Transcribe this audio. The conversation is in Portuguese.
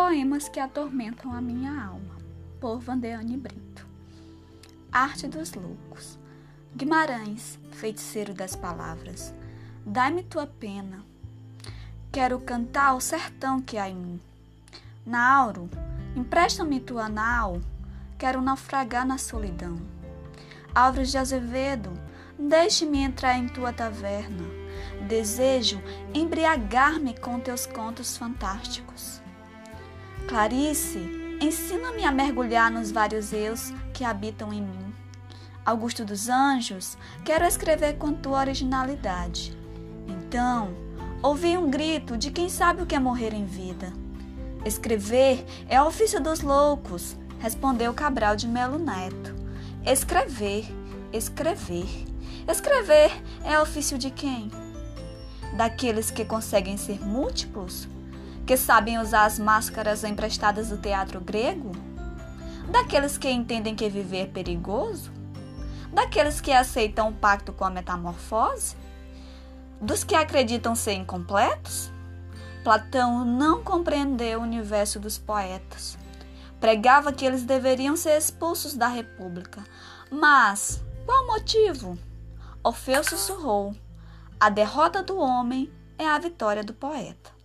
Poemas que atormentam a minha alma, por Vandeane Brito. Arte dos Loucos. Guimarães, feiticeiro das palavras, dai-me tua pena. Quero cantar o sertão que há em mim. Nauro, empresta-me tua nau, quero naufragar na solidão. Álvares de Azevedo, deixe-me entrar em tua taverna. Desejo embriagar-me com teus contos fantásticos. Clarice, ensina-me a mergulhar nos vários eus que habitam em mim. Augusto dos Anjos, quero escrever com tua originalidade. Então, ouvi um grito de quem sabe o que é morrer em vida. Escrever é ofício dos loucos, respondeu Cabral de Melo Neto. Escrever, escrever. Escrever é ofício de quem? Daqueles que conseguem ser múltiplos? Que sabem usar as máscaras emprestadas do teatro grego? Daqueles que entendem que viver é perigoso? Daqueles que aceitam o pacto com a metamorfose? Dos que acreditam ser incompletos? Platão não compreendeu o universo dos poetas. Pregava que eles deveriam ser expulsos da república. Mas qual motivo? Orfeu sussurrou: a derrota do homem é a vitória do poeta.